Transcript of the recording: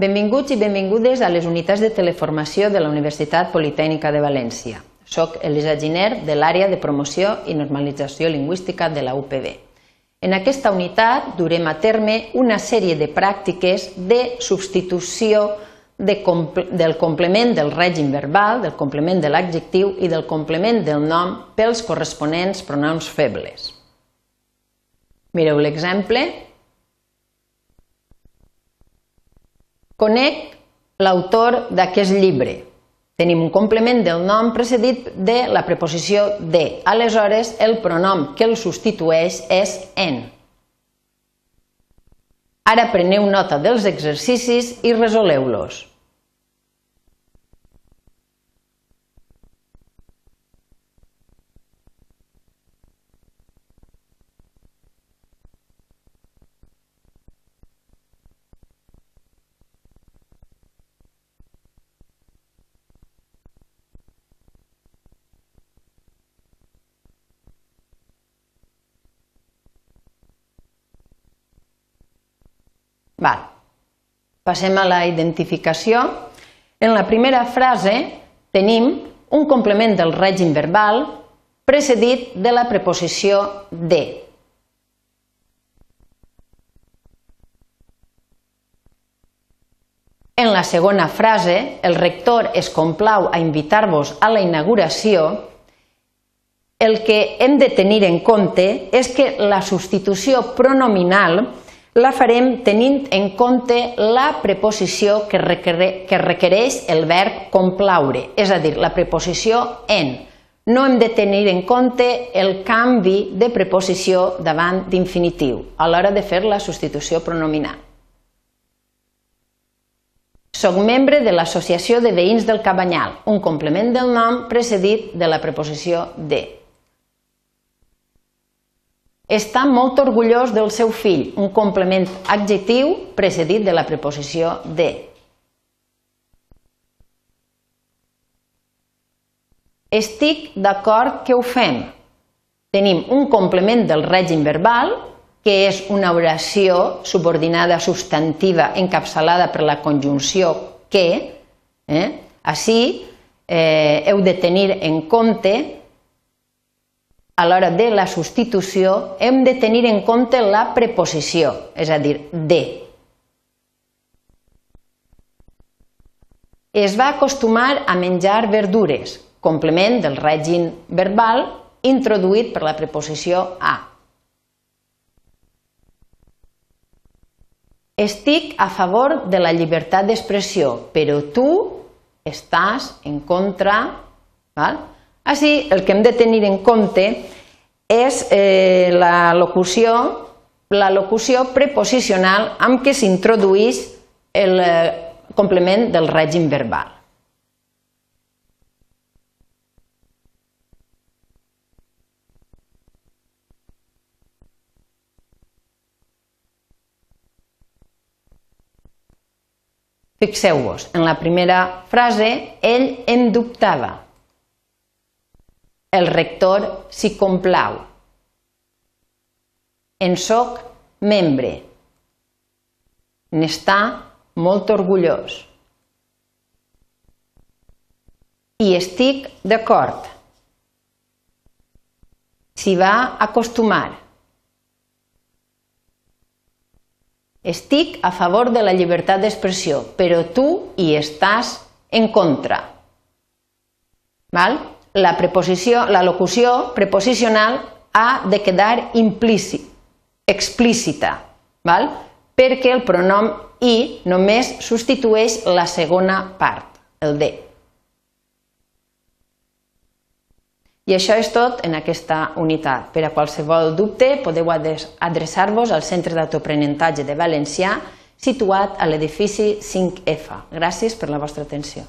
Benvinguts i benvingudes a les unitats de teleformació de la Universitat Politècnica de València. Soc Elisa Giner, de l'àrea de promoció i normalització lingüística de la UPB. En aquesta unitat durem a terme una sèrie de pràctiques de substitució de, del complement del règim verbal, del complement de l'adjectiu i del complement del nom pels corresponents pronoms febles. Mireu l'exemple. Conec l'autor d'aquest llibre. Tenim un complement del nom precedit de la preposició de. Aleshores, el pronom que el substitueix és en. Ara preneu nota dels exercicis i resoleu-los. Val. Passem a la identificació. En la primera frase tenim un complement del règim verbal precedit de la preposició de. En la segona frase, el rector es complau a invitar-vos a la inauguració, el que hem de tenir en compte és que la substitució pronominal la farem tenint en compte la preposició que, que requereix el verb complaure, és a dir, la preposició en. No hem de tenir en compte el canvi de preposició davant d'infinitiu a l'hora de fer la substitució pronominal. Soc membre de l'Associació de Veïns del Cabanyal, un complement del nom precedit de la preposició de. Està molt orgullós del seu fill, un complement adjectiu precedit de la preposició de. Estic d'acord que ho fem. Tenim un complement del règim verbal, que és una oració subordinada substantiva encapçalada per la conjunció que. Eh? Així eh, heu de tenir en compte a l'hora de la substitució hem de tenir en compte la preposició, és a dir, de. Es va acostumar a menjar verdures, complement del règim verbal introduït per la preposició a. Estic a favor de la llibertat d'expressió, però tu estàs en contra... Val? Així, el que hem de tenir en compte és eh, la locució la locució preposicional amb què s'introdueix el eh, complement del règim verbal. Fixeu-vos, en la primera frase, ell en dubtava. El rector s'hi complau. En soc membre. N'està molt orgullós. I estic d'acord. S'hi va acostumar. Estic a favor de la llibertat d'expressió, però tu hi estàs en contra. Val? La, preposició, la locució preposicional ha de quedar implícit, explícita, val? perquè el pronom i només substitueix la segona part, el de. I això és tot en aquesta unitat. Per a qualsevol dubte podeu adreçar-vos al Centre d'Autoaprenentatge de Valencià situat a l'edifici 5F. Gràcies per la vostra atenció.